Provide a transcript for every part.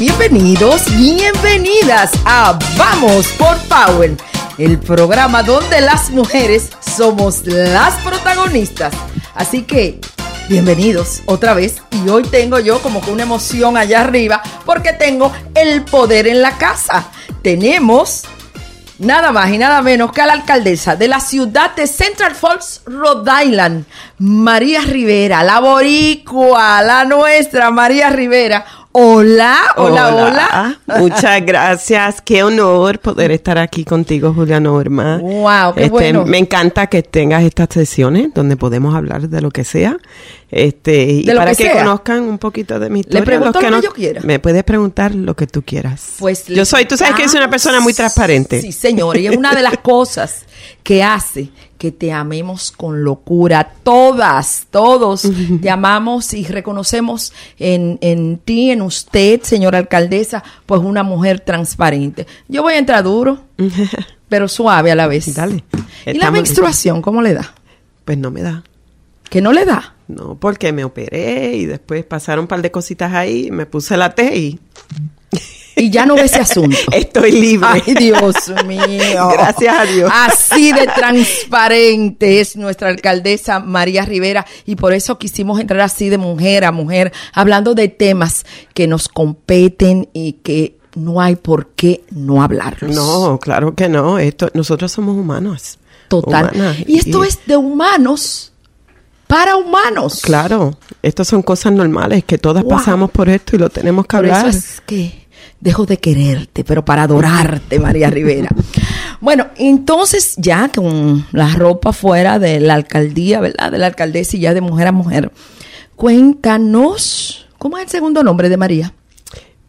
Bienvenidos, bienvenidas a Vamos por Power, el programa donde las mujeres somos las protagonistas. Así que, bienvenidos otra vez. Y hoy tengo yo como que una emoción allá arriba porque tengo el poder en la casa. Tenemos nada más y nada menos que a la alcaldesa de la ciudad de Central Falls, Rhode Island, María Rivera, la boricua, la nuestra María Rivera. Hola, hola, hola, Muchas gracias. Qué honor poder estar aquí contigo, Julia Norma. Wow, qué Este, bueno. Me encanta que tengas estas sesiones donde podemos hablar de lo que sea. Este, y De para que conozcan un poquito de mi historia. pregunto los lo que yo quiera. Me puedes preguntar lo que tú quieras. Pues yo soy, tú sabes que soy una persona muy transparente. Sí, señor, y es una de las cosas que hace que te amemos con locura. Todas, todos te amamos y reconocemos en, en ti, en usted, señora alcaldesa, pues una mujer transparente. Yo voy a entrar duro, pero suave a la vez. Dale. ¿Y la menstruación cómo le da? Pues no me da. ¿Que no le da? No, porque me operé y después pasaron un par de cositas ahí, me puse la T y Y ya no ve ese asunto. estoy libre. Ay, Dios mío. Gracias a Dios. Así de transparente es nuestra alcaldesa María Rivera y por eso quisimos entrar así de mujer a mujer, hablando de temas que nos competen y que no hay por qué no hablarlos. No, claro que no. Esto, nosotros somos humanos. Total. Humanas. Y esto es de humanos para humanos. Claro, estas son cosas normales que todas Wow. pasamos por esto y lo tenemos que Por hablar. eso es que dejo de quererte, pero para adorarte, María Rivera. Bueno, entonces ya con la ropa fuera de la alcaldía, ¿verdad? De la alcaldesa y ya de mujer a mujer, cuéntanos, ¿cómo es el segundo nombre de María?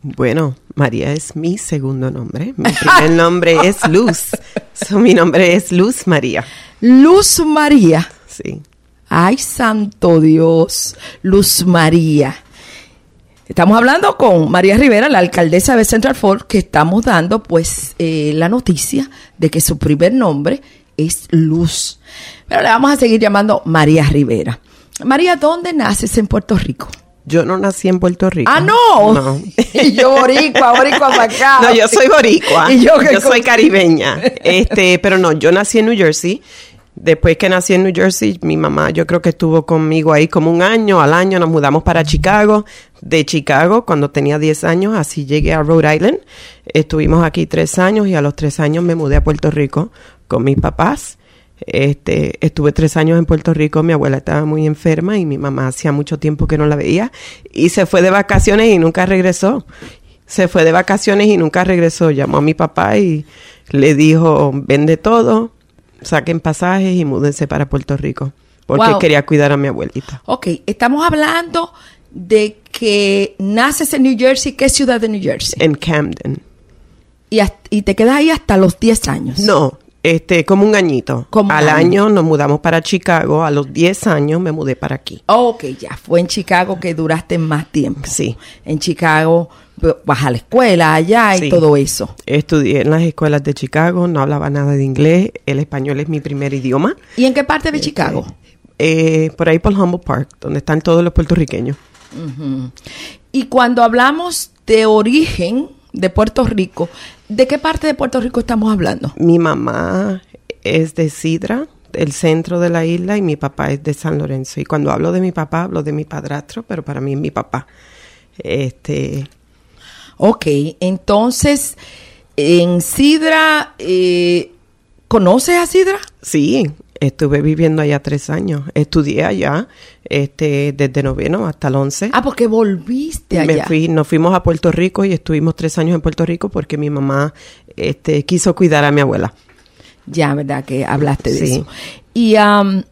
Bueno, María es mi segundo nombre. Mi primer nombre es Luz. So, mi nombre es Luz María. Luz María. Sí. Ay, santo Dios, Luz María. Estamos hablando con María Rivera, la alcaldesa de Central Falls, que estamos dando pues eh, la noticia de que su primer nombre es Luz. Pero le vamos a seguir llamando María Rivera. María, ¿dónde naces en Puerto Rico? Yo no nací en Puerto Rico. Ah, no. No. y yo boricua, boricua acá. No, yo soy boricua. Y yo yo soy caribeña. Este, pero no, yo nací en New Jersey. Después que nací en New Jersey, mi mamá yo creo que estuvo conmigo ahí como un año. Al año nos mudamos para Chicago. De Chicago, cuando tenía 10 años, así llegué a Rhode Island. Estuvimos aquí tres años y a los tres años me mudé a Puerto Rico con mis papás. Este, estuve tres años en Puerto Rico, mi abuela estaba muy enferma y mi mamá hacía mucho tiempo que no la veía y se fue de vacaciones y nunca regresó. Se fue de vacaciones y nunca regresó. Llamó a mi papá y le dijo, vende todo, saquen pasajes y múdense para Puerto Rico. Porque Wow. quería cuidar a mi abuelita. Ok, estamos hablando de que naces en New Jersey. ¿Qué ciudad de New Jersey? En Camden. Y, te quedas ahí hasta los 10 años. No, este, como un añito. Como un Al año. año nos mudamos para Chicago. A los 10 años me mudé para aquí. Ok, ya. Fue en Chicago que duraste más tiempo. Sí. En Chicago vas a la escuela allá y Sí. todo eso. Estudié en las escuelas de Chicago, no hablaba nada de inglés, el español es mi primer idioma. ¿Y en qué parte de Chicago? Eh, por ahí por Humboldt Park, donde están todos los puertorriqueños. Y cuando hablamos de origen de Puerto Rico, ¿de qué parte de Puerto Rico estamos hablando? Mi mamá es de Sidra, del centro de la isla, y mi papá es de San Lorenzo. Y cuando hablo de mi papá, hablo de mi padrastro, pero para mí es mi papá. Este, Ok, entonces, en Sidra, eh, ¿conoces a Sidra? sí, estuve viviendo allá tres años. Estudié allá, este, desde noveno hasta el once. Ah, porque volviste allá. Me fui, nos fuimos a Puerto Rico y estuvimos tres años en Puerto Rico porque mi mamá este, quiso cuidar a mi abuela. Ya, ¿verdad? Que hablaste de Sí. eso. Y, am,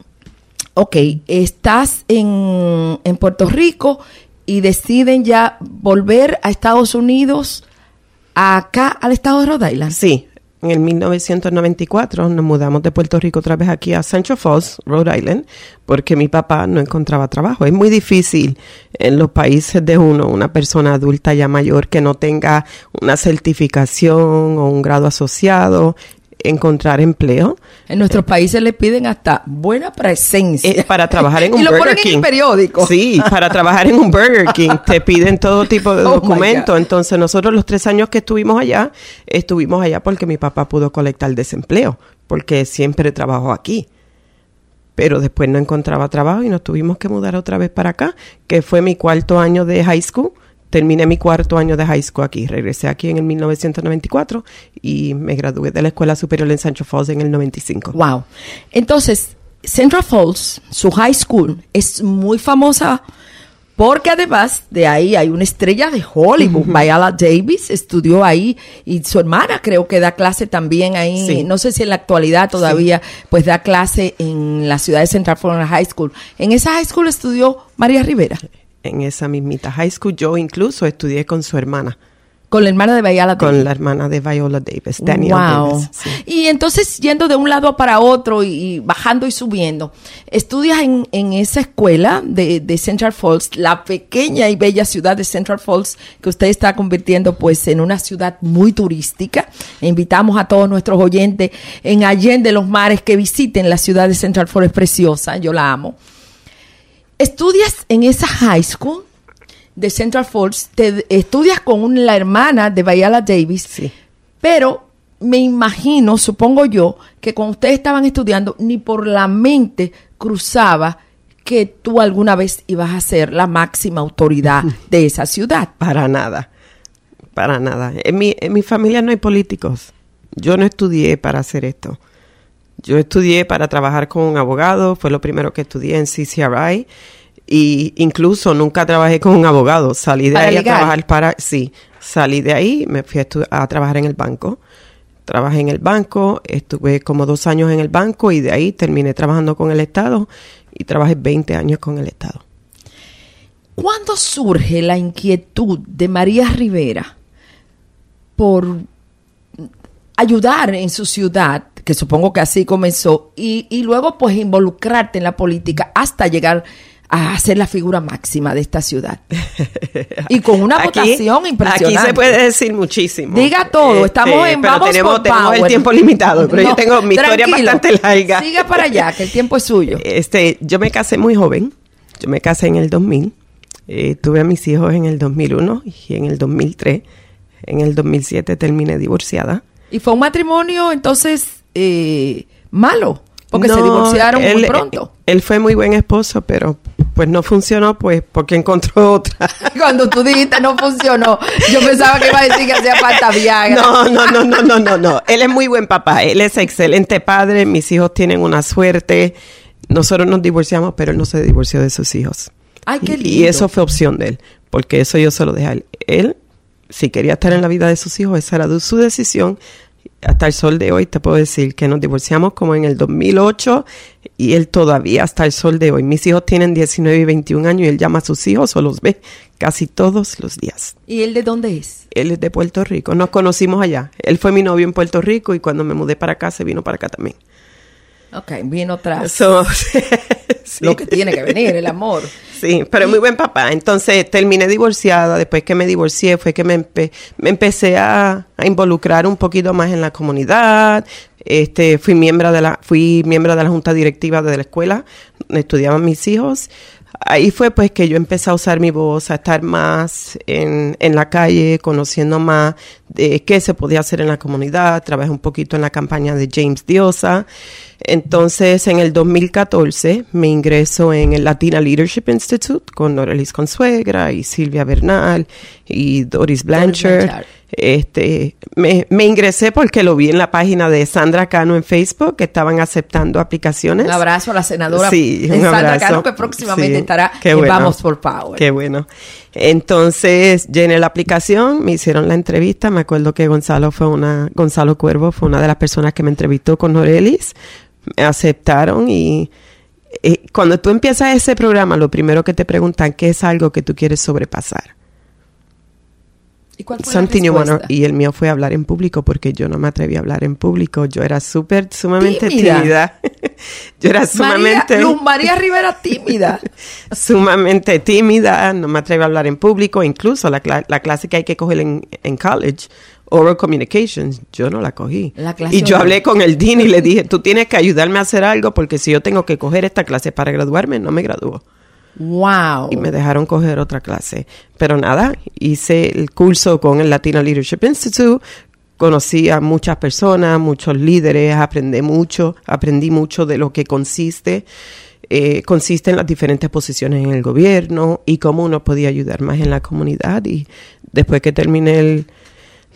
ok, estás en, en Puerto Rico y deciden ya volver a Estados Unidos, acá al estado de Rhode Island. Sí, en el 1994 nos mudamos de Puerto Rico otra vez aquí a Central Falls, Rhode Island, porque mi papá no encontraba trabajo. Es muy difícil en los países de uno, una persona adulta ya mayor que no tenga una certificación o un grado asociado. Encontrar empleo. En nuestros países le piden hasta buena presencia. Eh, para trabajar en un y lo Burger ponen King. en el periódico. Sí, para trabajar en un Burger King te piden todo tipo de Oh, documentos. Entonces nosotros los tres años que estuvimos allá, estuvimos allá porque mi papá pudo colectar desempleo, porque siempre trabajó aquí. Pero después no encontraba trabajo y nos tuvimos que mudar otra vez para acá, que fue mi cuarto año de high school. Terminé mi cuarto año de high school aquí. Regresé aquí en el 1994 y me gradué de la Escuela Superior en Sancho Falls en el 95. Wow. Entonces, Central Falls, su high school, es muy famosa porque además de ahí hay una estrella de Hollywood, Viola Davis, estudió ahí y su hermana creo que da clase también ahí, Sí. no sé si en la actualidad todavía, pues da clase en la ciudad de Central Falls High School. En esa high school estudió María Rivera, En esa mismita high school yo incluso estudié con su hermana. con la hermana de Viola Davis. con la hermana de Viola Davis, Daniel wow. Davis. sí. Y entonces yendo de un lado para otro y, y bajando y subiendo, estudias en, en esa escuela de, de Central Falls, la pequeña y bella ciudad de Central Falls, que usted está convirtiendo pues en una ciudad muy turística. Invitamos a todos nuestros oyentes en Allende los Mares que visiten la ciudad de Central Falls, es preciosa, yo la amo. Estudias en esa high school de Central Falls, te estudias con la hermana de Viola Davis, Sí. pero me imagino, supongo yo, que cuando ustedes estaban estudiando, ni por la mente cruzaba que tú alguna vez ibas a ser la máxima autoridad de esa ciudad. Para nada, para nada. En mi, en mi familia no hay políticos. Yo no estudié para hacer esto. Yo estudié para trabajar con un abogado, fue lo primero que estudié en CCRI. Y incluso nunca trabajé con un abogado. Salí de Para ahí legal. a trabajar para. Sí, salí de ahí, me fui a trabajar en el banco. Trabajé en el banco, estuve como dos años en el banco y de ahí terminé trabajando con el Estado y trabajé 20 años con el Estado. ¿Cuándo surge la inquietud de María Rivera por ayudar en su ciudad, que supongo que así comenzó, y, y luego pues involucrarte en la política hasta llegar a ser la figura máxima de esta ciudad? Y con una Aquí- votación impresionante. Aquí se puede decir muchísimo. Diga todo, estamos en pero Vamos tenemos, por tenemos el tiempo limitado, pero No, yo tengo mi historia bastante larga. Siga para allá, que el tiempo es suyo. Este, yo me casé muy joven. Yo me casé en el 2000. Eh, tuve a mis hijos en el 2001 y en el 2003. En el 2007 terminé divorciada. Y fue un matrimonio entonces eh, malo, porque se divorciaron muy él- pronto. Él fue muy buen esposo, pero pues no funcionó pues porque encontró otra. Cuando tú dijiste no funcionó, yo pensaba que iba a decir que hacía falta Viagra. No, no, no, no, no, no, no. Él es muy buen papá. Él es excelente padre. Mis hijos tienen una suerte. Nosotros nos divorciamos, pero él no se divorció de sus hijos. Ay, qué Y- lindo. Y eso fue opción de él, porque eso yo se lo dejé a él. Él, si quería estar en la vida de sus hijos, esa era su decisión. Hasta el sol de hoy te puedo decir que nos divorciamos como en el 2008 y él todavía hasta el sol de hoy. Mis hijos tienen 19 y 21 años y él llama a sus hijos o los ve casi todos los días. ¿Y él de dónde es? Él es de Puerto Rico. Nos conocimos allá. Él fue mi novio en Puerto Rico y cuando me mudé para acá se vino para acá también. Ok, vino tras So, sí. lo que tiene que venir, el amor. Sí, pero muy buen papá. Entonces terminé divorciada. Después que me divorcié fue que me, empe- me empecé a, a involucrar un poquito más en la comunidad. Este, fui miembro de la, fui miembro de la junta directiva de la escuela donde estudiaban mis hijos. Ahí fue pues que yo empecé a usar mi voz, a estar más en, en la calle, conociendo más de qué se podía hacer en la comunidad. Trabajé un poquito en la campaña de James Diosa. Entonces, en el 2014 me ingreso en el Latina Leadership Institute con Norelis Consuegra y Silvia Bernal y Doris Blanchard. Blanchard. Este, me, me ingresé porque lo vi en la página de Sandra Cano en Facebook que estaban aceptando aplicaciones. Un abrazo a la senadora Sí, un Sandra abrazo. Cano, que próximamente Sí, estará qué en bueno. Vamos por Power. Qué bueno. Entonces llené la aplicación, me hicieron la entrevista. Me acuerdo que Gonzalo fue una, Gonzalo Cuervo fue una de las personas que me entrevistó con Norelis. Me aceptaron y, y cuando tú empiezas ese programa, lo primero que te preguntan qué es algo que tú quieres sobrepasar. ¿Y cuál fue Something la you wanna- respuesta? y el mío fue hablar en público porque yo no me atreví a hablar en público. Yo era súper, sumamente Tímida. tímida. yo era María, sumamente Luz María Rivera tímida. sumamente tímida, no me atrevo a hablar en público, incluso la, la clase que hay que coger en, en college Oral Communications, yo no la cogí. La clase y yo hablé con el dean y le dije, tú tienes que ayudarme a hacer algo porque si yo tengo que coger esta clase para graduarme, no me gradúo. Wow. Y me dejaron coger otra clase. Pero nada, hice el curso con el Latino Leadership Institute, conocí a muchas personas, muchos líderes, aprendí mucho, aprendí mucho de lo que consiste, eh, consiste en las diferentes posiciones en el gobierno y cómo uno podía ayudar más en la comunidad. Y después que terminé el,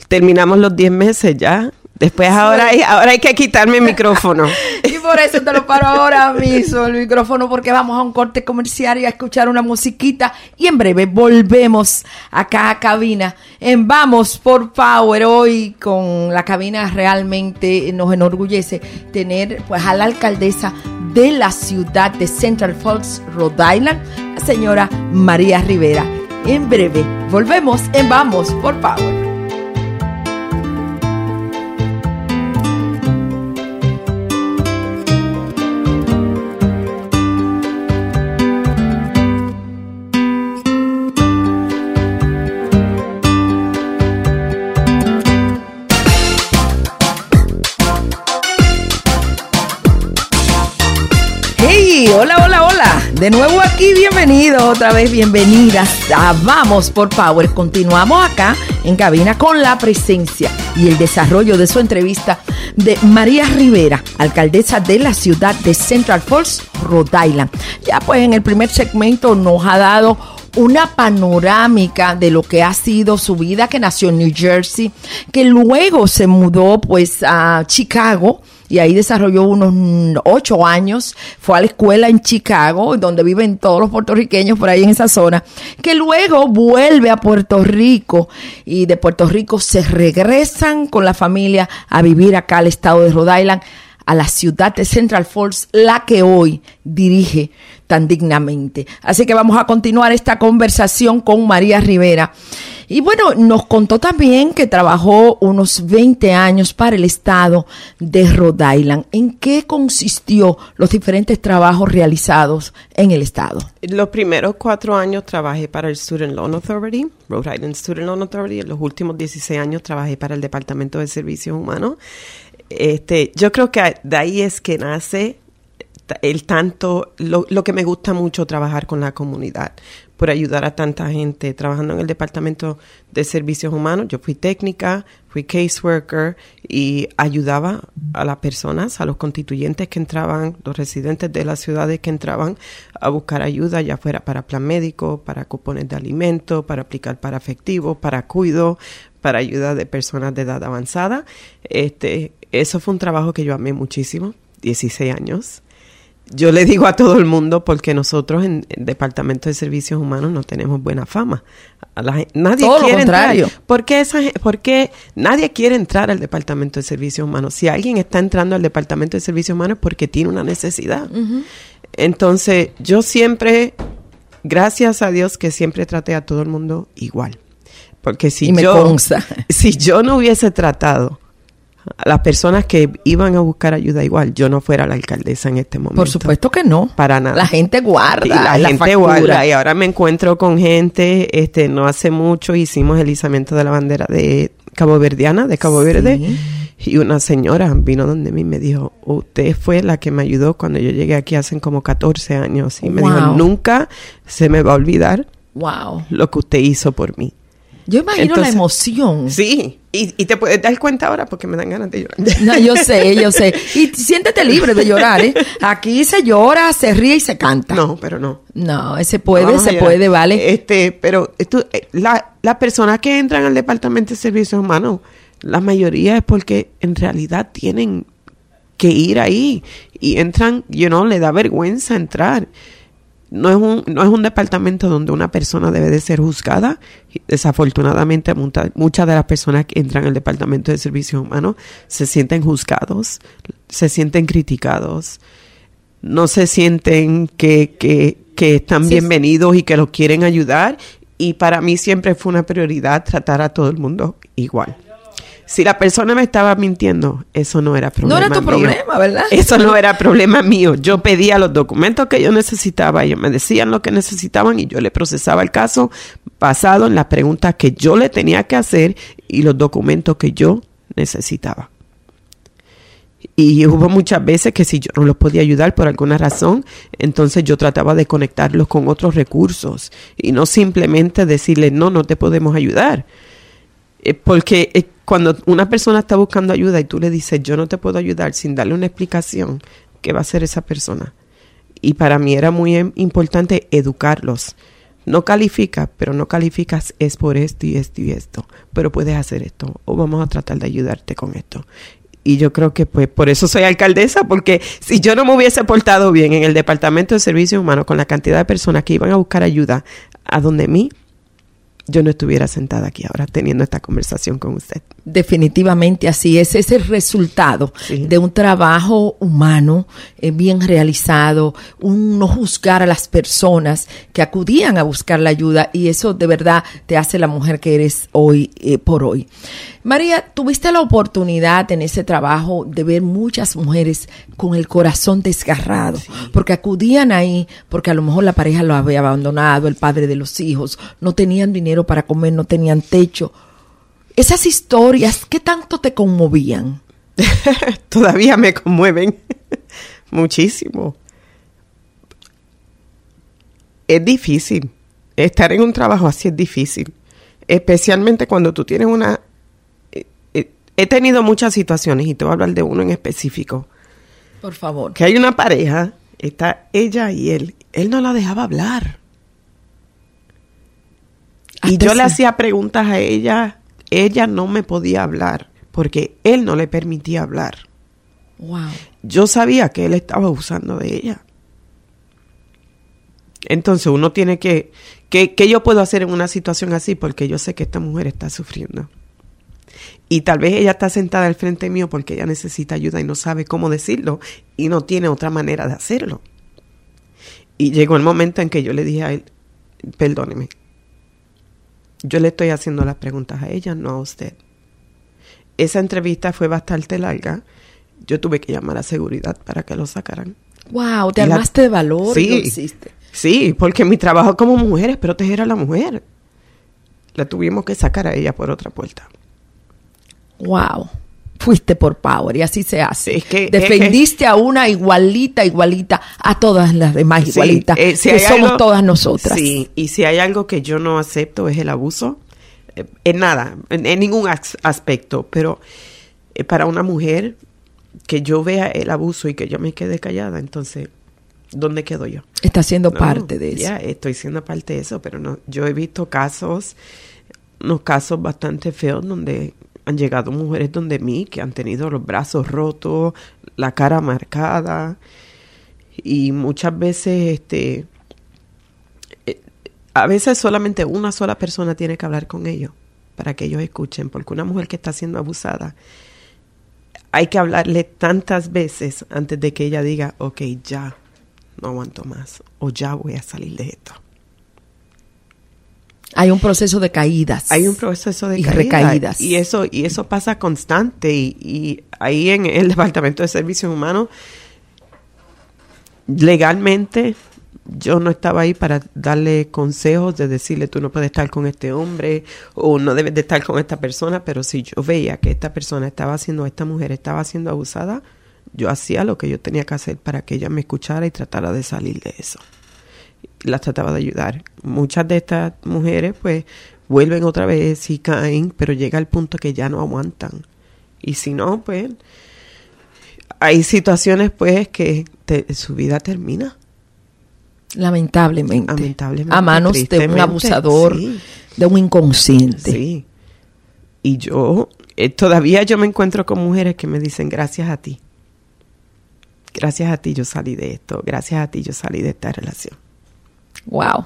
terminamos los 10 meses ya. Después ahora hay, ahora hay que quitarme el micrófono. Y por eso te lo paro ahora mismo el micrófono porque vamos a un corte comercial y a escuchar una musiquita y en breve volvemos acá a cabina en Vamos por Power hoy con la cabina realmente nos enorgullece tener pues a la alcaldesa de la ciudad de Central Falls, Rhode Island, la señora María Rivera. En breve volvemos en Vamos por Power. De nuevo aquí, bienvenidos, otra vez bienvenidas Vamos por Power. Continuamos acá en cabina con la presencia y el desarrollo de su entrevista de María Rivera, alcaldesa de la ciudad de Central Falls, Rhode Island. Ya pues en el primer segmento nos ha dado una panorámica de lo que ha sido su vida, que nació en New Jersey, que luego se mudó pues a Chicago y ahí desarrolló unos ocho años, fue a la escuela en Chicago, donde viven todos los puertorriqueños por ahí en esa zona, que luego vuelve a Puerto Rico y de Puerto Rico se regresan con la familia a vivir acá al estado de Rhode Island a la ciudad de Central Falls, la que hoy dirige tan dignamente. Así que vamos a continuar esta conversación con María Rivera. Y bueno, nos contó también que trabajó unos 20 años para el estado de Rhode Island. ¿En qué consistió los diferentes trabajos realizados en el estado? Los primeros cuatro años trabajé para el Student Loan Authority, Rhode Island Student Loan Authority. En los últimos 16 años trabajé para el Departamento de Servicios Humanos. Este, yo creo que de ahí es que nace el tanto, lo, lo, que me gusta mucho trabajar con la comunidad, por ayudar a tanta gente. Trabajando en el Departamento de Servicios Humanos, yo fui técnica, fui caseworker y ayudaba a las personas, a los constituyentes que entraban, los residentes de las ciudades que entraban a buscar ayuda, ya fuera para plan médico, para cupones de alimento, para aplicar para efectivo, para cuido, para ayuda de personas de edad avanzada. Este, eso fue un trabajo que yo amé muchísimo, 16 años. Yo le digo a todo el mundo porque nosotros en el Departamento de Servicios Humanos no tenemos buena fama. A la, nadie todo quiere lo contrario. entrar. ¿Por qué, esa, ¿Por qué nadie quiere entrar al Departamento de Servicios Humanos? Si alguien está entrando al Departamento de Servicios Humanos es porque tiene una necesidad. Uh -huh. Entonces, yo siempre, gracias a Dios que siempre traté a todo el mundo igual. Porque si y me yo, consta. si yo no hubiese tratado a las personas que iban a buscar ayuda igual, yo no fuera la alcaldesa en este momento. Por supuesto que no. Para nada. La gente guarda. Y la, la gente factura. guarda. Y ahora me encuentro con gente, este, no hace mucho hicimos el izamiento de la bandera de Cabo Verdiana, de Cabo Sí. Verde. Y una señora vino donde mí y me dijo, usted fue la que me ayudó cuando yo llegué aquí hace como 14 años. Y me Wow. dijo, nunca se me va a olvidar Wow. lo que usted hizo por mí. Yo imagino Entonces- la emoción. Sí, y, y te puedes dar cuenta ahora porque me dan ganas de llorar. No, yo sé, yo sé. Y siéntete libre de llorar, ¿eh? Aquí se llora, se ríe y se canta. No, pero no. No, ese puede, Vamos se puede, vale. Este, pero esto, eh, la, las personas que entran al Departamento de Servicios Humanos, la mayoría es porque en realidad tienen que ir ahí y entran, you know, le da vergüenza entrar. No es un, no es un departamento donde una persona debe de ser juzgada. Desafortunadamente, muchas de las personas que entran al Departamento de Servicios Humanos se sienten juzgados, se sienten criticados, no se sienten que, que, que están Sí. bienvenidos y que los quieren ayudar. Y para mí siempre fue una prioridad tratar a todo el mundo igual. Si la persona me estaba mintiendo, eso no era No problema era tu mío. problema, ¿verdad? Eso no era problema mío. Yo pedía los documentos que yo necesitaba, ellos me decían lo que necesitaban y yo le procesaba el caso basado en las preguntas que yo le tenía que hacer y los documentos que yo necesitaba. Y hubo muchas veces que si yo no los podía ayudar por alguna razón, entonces yo trataba de conectarlos con otros recursos y no simplemente decirle, no, no te podemos ayudar. Eh, porque eh, cuando una persona está buscando ayuda y tú le dices, yo no te puedo ayudar sin darle una explicación, ¿qué va a hacer esa persona? Y para mí era muy em, importante educarlos. No califica, pero no calificas es por esto y esto y esto, pero puedes hacer esto o vamos a tratar de ayudarte con esto y yo creo que pues por eso soy alcaldesa, porque si yo no me hubiese portado bien en el Departamento de Servicios Humanos con la cantidad de personas que iban a buscar ayuda a donde mí, yo no estuviera sentada aquí ahora teniendo esta conversación con usted. Definitivamente así es. Es el resultado de un trabajo humano eh, bien realizado, un no juzgar a las personas que acudían a buscar la ayuda y eso de verdad te hace la mujer que eres hoy eh, por hoy. María, tuviste la oportunidad en ese trabajo de ver muchas mujeres con el corazón desgarrado, porque acudían ahí porque a lo mejor la pareja lo había abandonado, el padre de los hijos, no tenían dinero para comer, no tenían techo esas historias, ¿qué tanto te conmovían? Todavía me conmueven muchísimo. Es difícil. Estar en un trabajo así es difícil. Especialmente cuando tú tienes una... Eh, eh, he tenido muchas situaciones y te voy a hablar de uno en específico. Por favor. Que hay una pareja, está ella y él. Él no la dejaba hablar. Y yo le hacía preguntas a ella ella no me podía hablar porque él no le permitía hablar. Wow. Yo sabía que él estaba abusando de ella. Entonces uno tiene que, ¿qué, yo puedo hacer en una situación así? Porque yo sé que esta mujer está sufriendo. Y tal vez ella está sentada al frente mío porque ella necesita ayuda y no sabe cómo decirlo y no tiene otra manera de hacerlo. Y llegó el momento en que yo le dije a él, perdóneme, yo le estoy haciendo las preguntas a ella, no a usted. Esa entrevista fue bastante larga. Yo tuve que llamar a seguridad para que lo sacaran. Wow, te armaste de valor sí, Sí, porque mi trabajo como mujer es proteger a la mujer. La tuvimos que sacar a ella por otra puerta. Wow fuiste por power y así se hace. Es que, Defendiste a una igualita, igualita a todas las demás igualitas, eh, que somos todas nosotras. Sí, y si hay algo que yo no acepto es el abuso, eh, en nada, en, ningún aspecto, pero eh, para una mujer que yo vea el abuso y que yo me quede callada, entonces, ¿dónde quedo yo? Está siendo parte de eso. Ya, estoy siendo parte de eso, pero no, yo he visto casos, unos casos bastante feos donde han llegado mujeres donde mí que han tenido los brazos rotos, la cara marcada y muchas veces este eh, a veces solamente una sola persona tiene que hablar con ellos para que ellos escuchen, porque una mujer que está siendo abusada hay que hablarle tantas veces antes de que ella diga, ok, ya, no aguanto más, o ya voy a salir de esto. Hay un proceso de caídas. Hay un proceso de y recaídas. Y eso, y eso pasa constante. Y, ahí en el Departamento de Servicios Humanos, legalmente, yo no estaba ahí para darle consejos de decirle tú no puedes estar con este hombre o no debes de estar con esta persona, pero si yo veía que esta persona estaba haciendo, esta mujer estaba siendo abusada, yo hacía lo que yo tenía que hacer para que ella me escuchara y tratara de salir de eso las trataba de ayudar. Muchas de estas mujeres pues vuelven otra vez y caen, pero llega el punto que ya no aguantan. Y si no, pues hay situaciones pues que su vida termina. Lamentablemente. Lamentablemente. A manos de un abusador, de un inconsciente. Sí. Y yo, eh, todavía yo me encuentro con mujeres que me dicen gracias a ti. Gracias a ti yo salí de esto. Gracias a ti yo salí de esta relación. Wow.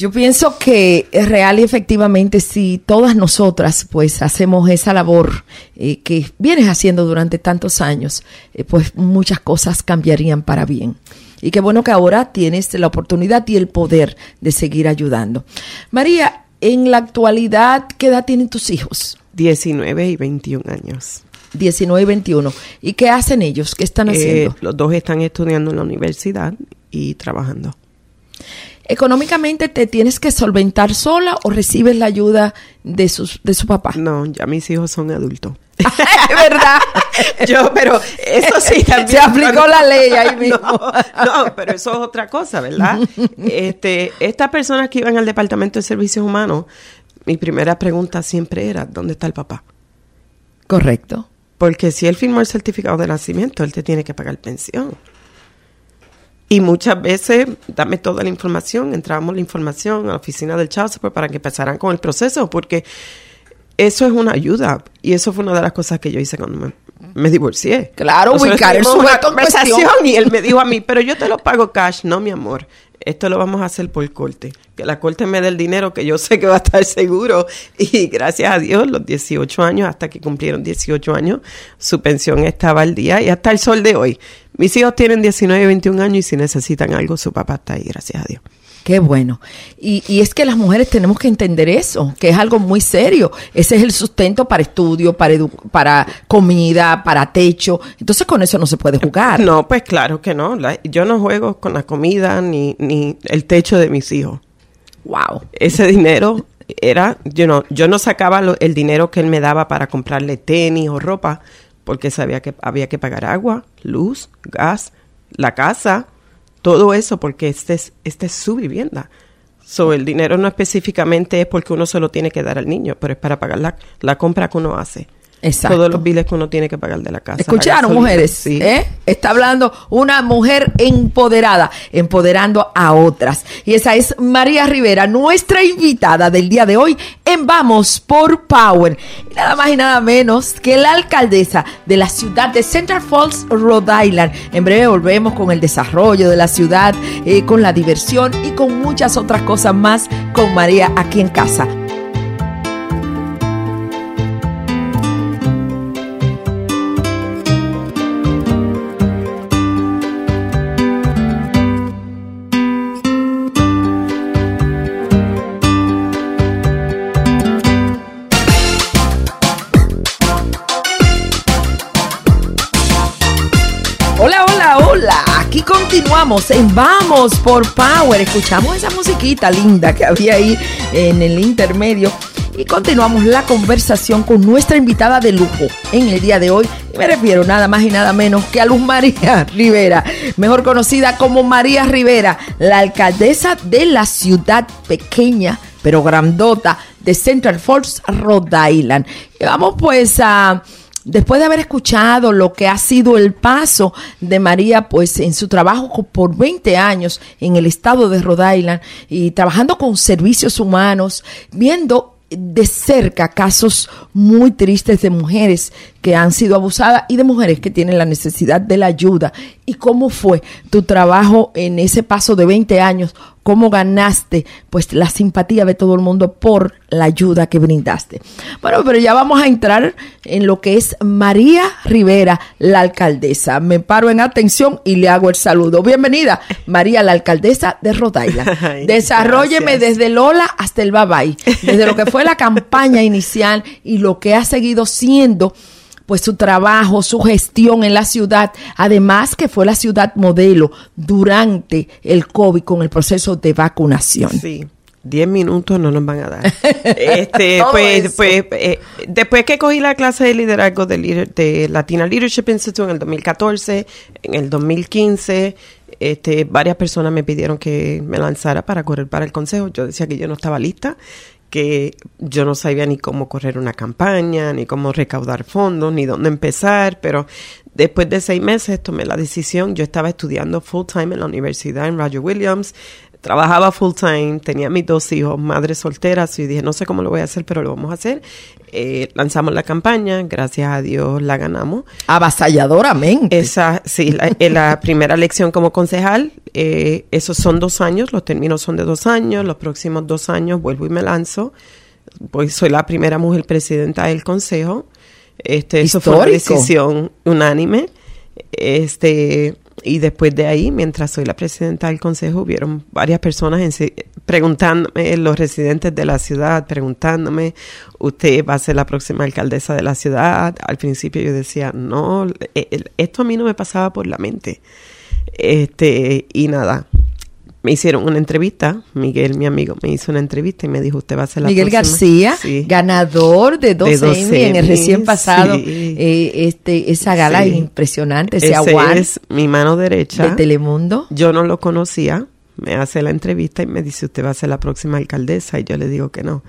Yo pienso que es real y efectivamente si todas nosotras pues hacemos esa labor eh, que vienes haciendo durante tantos años, eh, pues muchas cosas cambiarían para bien. Y qué bueno que ahora tienes la oportunidad y el poder de seguir ayudando. María, en la actualidad, ¿qué edad tienen tus hijos? 19 y 21 años. 19 y 21. ¿Y qué hacen ellos? ¿Qué están eh, haciendo? los dos están estudiando en la universidad y trabajando. Económicamente te tienes que solventar sola o recibes la ayuda de, sus, de su papá. No, ya mis hijos son adultos. es verdad. Yo, pero eso sí también. Se aplicó la ley ahí mismo. No, no, pero eso es otra cosa, ¿verdad? Este, estas personas que iban al Departamento de Servicios Humanos, mi primera pregunta siempre era, ¿dónde está el papá? Correcto. Porque si él firmó el certificado de nacimiento, él te tiene que pagar pensión. Y muchas veces, dame toda la información, entrábamos la información a la oficina del Child Support para que empezaran con el proceso, porque eso es una ayuda. Y eso fue una de las cosas que yo hice cuando me, divorcié. Claro, ubicar el sujeto conversación y él me dijo a mí, pero yo te lo pago cash, no mi amor. Esto lo vamos a hacer por corte. Que la corte me dé el dinero que yo sé que va a estar seguro. Y gracias a Dios, los 18 años, hasta que cumplieron 18 años, su pensión estaba al día y hasta el sol de hoy. Mis hijos tienen 19 y 21 años y si necesitan algo, su papá está ahí, gracias a Dios. Qué bueno. Y, y, es que las mujeres tenemos que entender eso, que es algo muy serio. Ese es el sustento para estudio, para, para comida, para techo. Entonces con eso no se puede jugar. No, pues claro que no. yo no juego con la comida ni, ni el techo de mis hijos. Wow. Ese dinero era, yo no, yo no sacaba el dinero que él me daba para comprarle tenis o ropa, porque sabía que había que pagar agua, luz, gas, la casa todo eso porque este es, este es su vivienda. So, el dinero no específicamente es porque uno se lo tiene que dar al niño, pero es para pagar la, la compra que uno hace. Exacto. Todos los biles que uno tiene que pagar de la casa. ¿Escucharon, mujeres? Sí. ¿Eh? Está hablando una mujer empoderada, empoderando a otras. Y esa es María Rivera, nuestra invitada del día de hoy Vamos por Power. nada más y nada menos que la alcaldesa de la ciudad de Central Falls, Rhode Island. En breve volvemos con el desarrollo de la ciudad, eh, con la diversión y con muchas otras cosas más con María aquí en casa. Continuamos en Vamos por Power. Escuchamos esa musiquita linda que había ahí en el intermedio. Y continuamos la conversación con nuestra invitada de lujo en el día de hoy. Y me refiero nada más y nada menos que a Luz María Rivera, mejor conocida como María Rivera, la alcaldesa de la ciudad pequeña pero grandota de Central Falls, Rhode Island. Vamos pues a después de haber escuchado lo que ha sido el paso de María, pues en su trabajo por 20 años en el estado de Rhode Island y trabajando con servicios humanos, viendo de cerca casos muy tristes de mujeres que han sido abusadas y de mujeres que tienen la necesidad de la ayuda. ¿Y cómo fue tu trabajo en ese paso de 20 años cómo ganaste pues la simpatía de todo el mundo por la ayuda que brindaste. Bueno, pero ya vamos a entrar en lo que es María Rivera, la alcaldesa. Me paro en atención y le hago el saludo. Bienvenida, María, la alcaldesa de Rhode Island. Desarrolleme desde Lola hasta el Babay, desde lo que fue la campaña inicial y lo que ha seguido siendo pues su trabajo, su gestión en la ciudad, además que fue la ciudad modelo durante el COVID con el proceso de vacunación. Sí. Diez minutos no nos van a dar. Este, pues, pues eh, después que cogí la clase de liderazgo de, de, Latina Leadership Institute en el 2014, en el 2015, este, varias personas me pidieron que me lanzara para correr para el consejo. Yo decía que yo no estaba lista, que yo no sabía ni cómo correr una campaña, ni cómo recaudar fondos, ni dónde empezar, pero después de seis meses tomé la decisión. Yo estaba estudiando full time en la universidad en Roger Williams, trabajaba full time, tenía mis dos hijos, madres solteras, y dije, no sé cómo lo voy a hacer, pero lo vamos a hacer. Eh, lanzamos la campaña, gracias a Dios la ganamos. Avasalladoramente. Esa, sí, la, la primera elección como concejal, eh, esos son dos años, los términos son de dos años, los próximos dos años vuelvo y me lanzo. Pues soy la primera mujer presidenta del consejo. Este, eso fue una decisión unánime. Este, y después de ahí, mientras soy la presidenta del consejo, hubieron varias personas preguntándome, los residentes de la ciudad, preguntándome, ¿usted va a ser la próxima alcaldesa de la ciudad? Al principio yo decía, no, esto a mí no me pasaba por la mente. Este, y nada, me hicieron una entrevista. Miguel, mi amigo, me hizo una entrevista y me dijo, usted va a ser la Miguel García, ganador de dos, Emmy en el recién pasado. Eh, este, esa gala impresionante, ese, ese es mi mano derecha. De Telemundo. Yo no lo conocía. Me hace la entrevista y me dice, usted va a ser la próxima alcaldesa. Y yo le digo que no.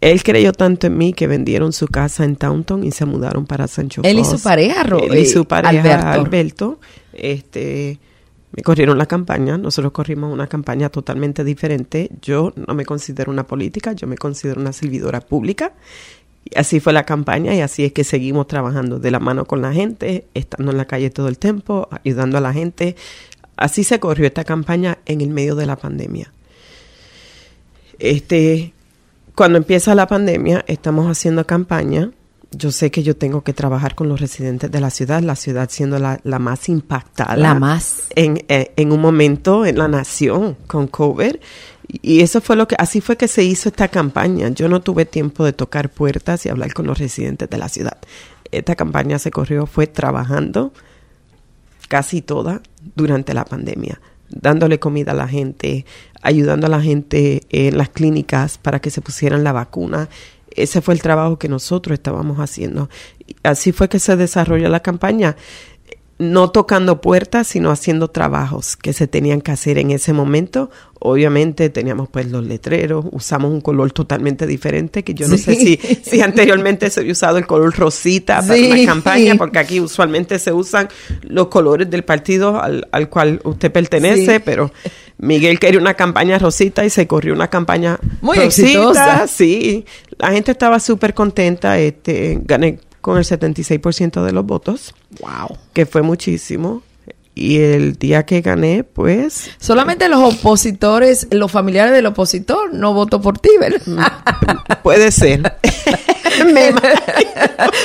Él creyó tanto en mí que vendieron su casa en Taunton y se mudaron para Sancho Él y su pareja, Él y su pareja, Alberto. este, me corrieron la campaña. Nosotros corrimos una campaña totalmente diferente. Yo no me considero una política, yo me considero una servidora pública. Y así fue la campaña y así es que seguimos trabajando de la mano con la gente, estando en la calle todo el tiempo, ayudando a la gente. Así se corrió esta campaña en el medio de la pandemia. Este, cuando empieza la pandemia, estamos haciendo campaña. Yo sé que yo tengo que trabajar con los residentes de la ciudad, la ciudad siendo la, más impactada. La más. En, eh, en un momento en la nación con COVID. Y eso fue lo que, así fue que se hizo esta campaña. Yo no tuve tiempo de tocar puertas y hablar con los residentes de la ciudad. Esta campaña se corrió, fue trabajando casi toda durante la pandemia dándole comida a la gente, ayudando a la gente en las clínicas para que se pusieran la vacuna. Ese fue el trabajo que nosotros estábamos haciendo. Así fue que se desarrolló la campaña no tocando puertas, sino haciendo trabajos que se tenían que hacer en ese momento. Obviamente teníamos pues los letreros, usamos un color totalmente diferente, que yo no sé si, si anteriormente se había usado el color rosita para una campaña, porque aquí usualmente se usan los colores del partido al, al cual usted pertenece, pero Miguel quería una campaña rosita y se corrió una campaña muy exitosa. Sí, la gente estaba súper contenta, este, gané con el 76% de los votos. Wow. Que fue muchísimo. Y el día que gané, pues... Solamente los opositores, los familiares del opositor no votó por ti, ¿verdad? Mm, puede ser. Me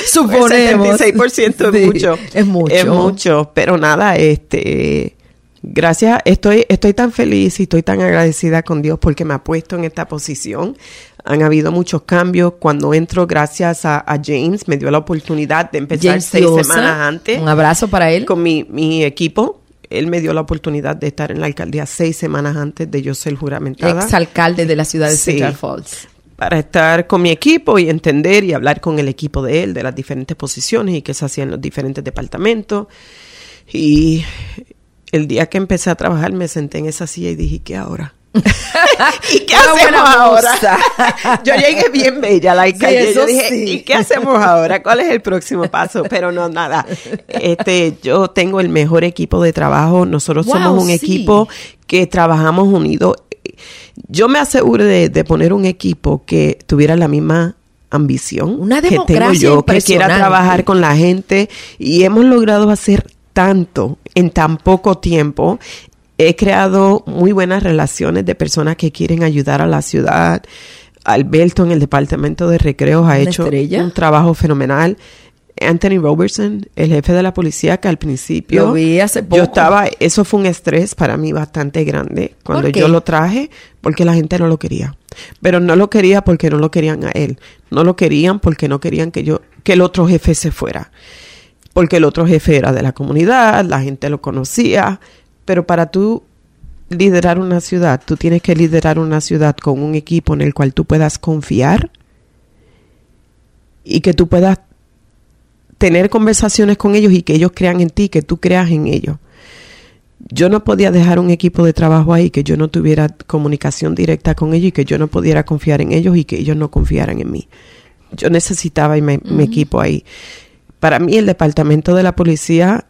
Suponemos. El 76% es mucho. Es mucho. Es mucho. Pero nada, este... Gracias, estoy, estoy tan feliz y estoy tan agradecida con Dios porque me ha puesto en esta posición han habido muchos cambios. Cuando entro, gracias a, James, me dio la oportunidad de empezar seis semanas antes. Un abrazo para él. Con mi, mi equipo. Él me dio la oportunidad de estar en la alcaldía seis semanas antes de yo ser juramentada. Exalcalde de la ciudad de Central Falls para estar con mi equipo y entender y hablar con el equipo de él de las diferentes posiciones y qué se hacía en los diferentes departamentos. Y el día que empecé a trabajar me senté en esa silla y dije, ¿qué ahora? ¿Y qué hacemos ahora? yo llegué bien bella, like yo dije, ¿y qué hacemos ahora? ¿Cuál es el próximo paso? Pero no, nada. Este, yo tengo el mejor equipo de trabajo. Nosotros somos un equipo que trabajamos unidos. Yo me aseguro de, poner un equipo que tuviera la misma ambición Una que tengo yo, que quiera trabajar con la gente y hemos logrado hacer tanto en tan poco tiempo he creado muy buenas relaciones de personas que quieren ayudar a la ciudad. Alberto en el departamento de recreos ha hecho un trabajo fenomenal. Anthony Robertson, el jefe de la policía, que al principio lo vi hace poco. yo estaba, eso fue un estrés para mí bastante grande cuando yo lo traje, porque la gente no lo quería. Pero no lo quería porque no lo querían a él. No lo querían porque no querían que yo, que el otro jefe se fuera. Porque el otro jefe era de la comunidad, la gente lo conocía, pero para tú liderar una ciudad, tú tienes que liderar una ciudad con un equipo en el cual tú puedas confiar y que tú puedas tener conversaciones con ellos y que ellos crean en ti, que tú creas en ellos. Yo no podía dejar un equipo de trabajo ahí que yo no tuviera comunicación directa con ellos y que yo no pudiera confiar en ellos y que ellos no confiaran en mí. Yo necesitaba mi, mi equipo ahí. Para mí el departamento de la policía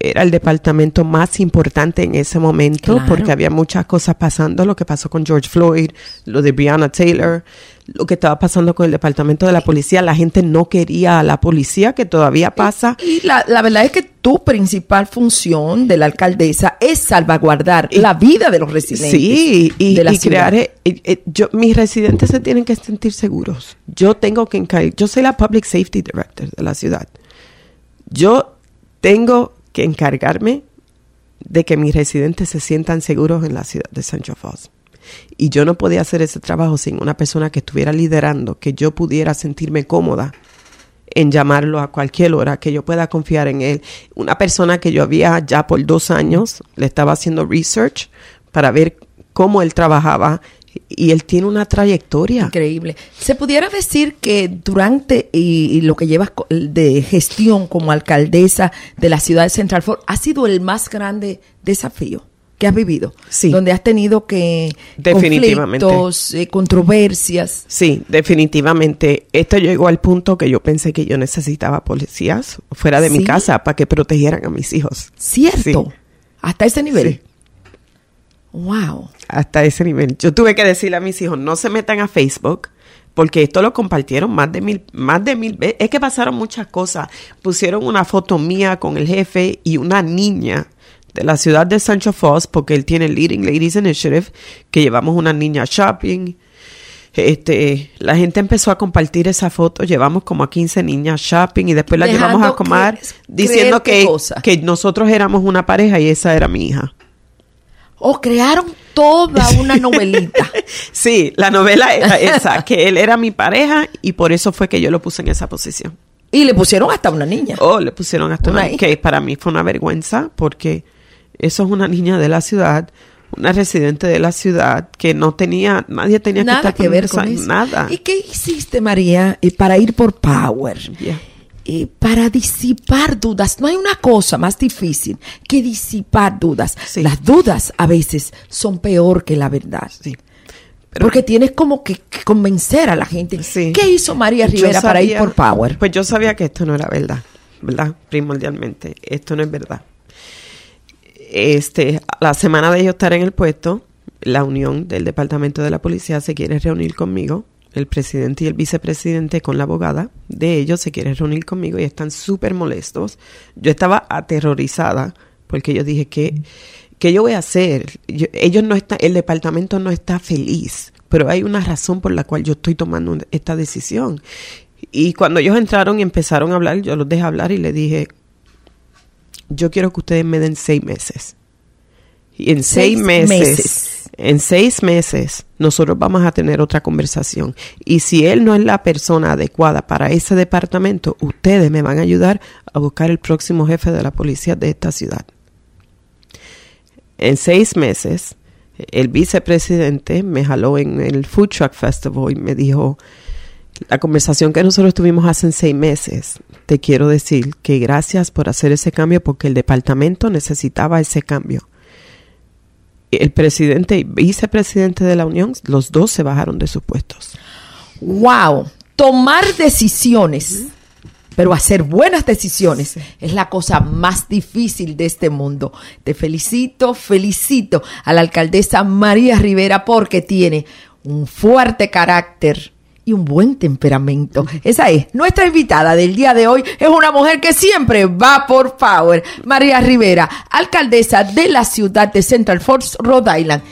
era el departamento más importante en ese momento porque había muchas cosas pasando, lo que pasó con George Floyd, lo de Breonna Taylor, lo que estaba pasando con el departamento de la policía, la gente no quería a la policía, que todavía pasa. Y, la, verdad es que tu principal función de la alcaldesa es salvaguardar la vida de los residentes. Sí, y, crear, eh, eh, yo, mis residentes se tienen que sentir seguros. Yo tengo que encargar, yo soy la Public Safety Director de la ciudad. Yo tengo encargarme de que mis residentes se sientan seguros en la ciudad de Sancho Falls. Y yo no podía hacer ese trabajo sin una persona que estuviera liderando, que yo pudiera sentirme cómoda en llamarlo a cualquier hora, que yo pueda confiar en él. Una persona que yo había ya por dos años, le estaba haciendo research para ver cómo él trabajaba y él tiene una trayectoria. Increíble. Se pudiera decir que durante y, lo que llevas de gestión como alcaldesa de la ciudad de Central Ford ha sido el más grande desafío que has vivido. Sí. Donde has tenido que definitivamente. conflictos, eh, controversias. Sí, definitivamente. Esto llegó al punto que yo pensé que yo necesitaba policías fuera de mi casa para que protegieran a mis hijos. Cierto. Hasta ese nivel. Sí. Wow. Hasta ese nivel. Yo tuve que decirle a mis hijos, no se metan a Facebook, porque esto lo compartieron más de mil, más de mil veces. Es que pasaron muchas cosas. Pusieron una foto mía con el jefe y una niña de la ciudad de Sancho Foss, porque él tiene el Leading Ladies Initiative, que llevamos una niña shopping. Este, la gente empezó a compartir esa foto, llevamos como a 15 niñas shopping y después la llevamos a comer diciendo que, que nosotros éramos una pareja y esa era mi hija. O crearon toda una novelita. sí, la novela era esa, que él era mi pareja y por eso fue que yo lo puse en esa posición. Y le pusieron hasta una niña. Oh, le pusieron hasta una, que para mí fue una vergüenza porque eso es una niña de la ciudad, una residente de la ciudad que no tenía, nadie tenía nada que, estar que ver con eso. Nada. ¿Y qué hiciste, María, para ir por Power? Para disipar dudas. No hay una cosa más difícil que disipar dudas. Las dudas a veces son peor que la verdad. Sí. Porque tienes como que, convencer a la gente. ¿Qué hizo María Rivera para ir por Power? Pues yo sabía que esto no era verdad, ¿verdad? Primordialmente, esto no es verdad. Este, la semana de yo estar en el puesto, la unión del departamento de la policía se quiere reunir conmigo el presidente y el vicepresidente con la abogada de ellos se quieren reunir conmigo y están súper molestos. Yo estaba aterrorizada porque yo dije que ¿qué yo voy a hacer? ellos no están, el departamento no está feliz, pero hay una razón por la cual yo estoy tomando esta decisión. Y cuando ellos entraron y empezaron a hablar, yo los dejé hablar y le dije, yo quiero que ustedes me den seis meses. Y en seis, meses en seis meses nosotros vamos a tener otra conversación. Y si él no es la persona adecuada para ese departamento, ustedes me van a ayudar a buscar el próximo jefe de la policía de esta ciudad. En seis meses, el vicepresidente me jaló en el Food Truck Festival y me dijo, la conversación que nosotros tuvimos hace seis meses, te quiero decir que gracias por hacer ese cambio porque el departamento necesitaba ese cambio el presidente y vicepresidente de la Unión, los dos se bajaron de sus puestos. ¡Wow! Tomar decisiones, pero hacer buenas decisiones es la cosa más difícil de este mundo. Te felicito, felicito a la alcaldesa María Rivera porque tiene un fuerte carácter y un buen temperamento. Esa es nuestra invitada del día de hoy. Es una mujer que siempre va por power. María Rivera, alcaldesa de la ciudad de Central Falls, Rhode Island.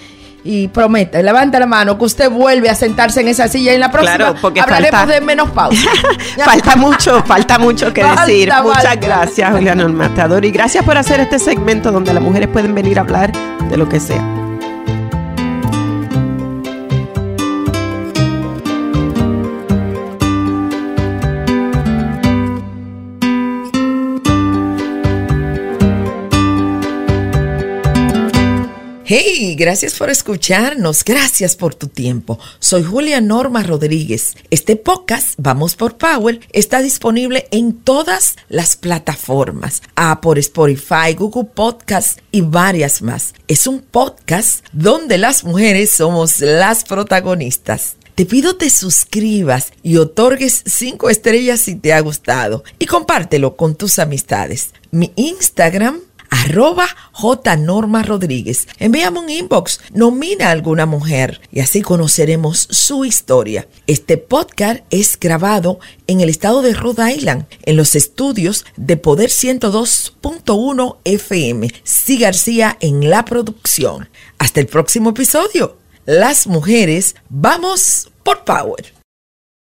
Y promete, levanta la mano que usted vuelve a sentarse en esa silla y en la próxima claro, porque hablaremos de menos pausa. falta mucho, falta mucho que decir. Muchas gracias, Julián Matador. Y gracias por hacer este segmento donde las mujeres pueden venir a hablar de lo que sea. Hey, gracias por escucharnos, gracias por tu tiempo. Soy Julia Norma Rodríguez. Este podcast, Vamos por Power, está disponible en todas las plataformas, por Spotify, Google Podcast y varias más. Es un podcast donde las mujeres somos las protagonistas. Te pido te suscribas y otorgues cinco estrellas si te ha gustado y compártelo con tus amistades. Mi Instagram arroba J. Norma Rodríguez. Envíame un inbox, nomina a alguna mujer y así conoceremos su historia. Este podcast es grabado en el estado de Rhode Island, en los estudios de Poder 102.1 FM. Sí García en la producción. Hasta el próximo episodio. Las mujeres, vamos por Power.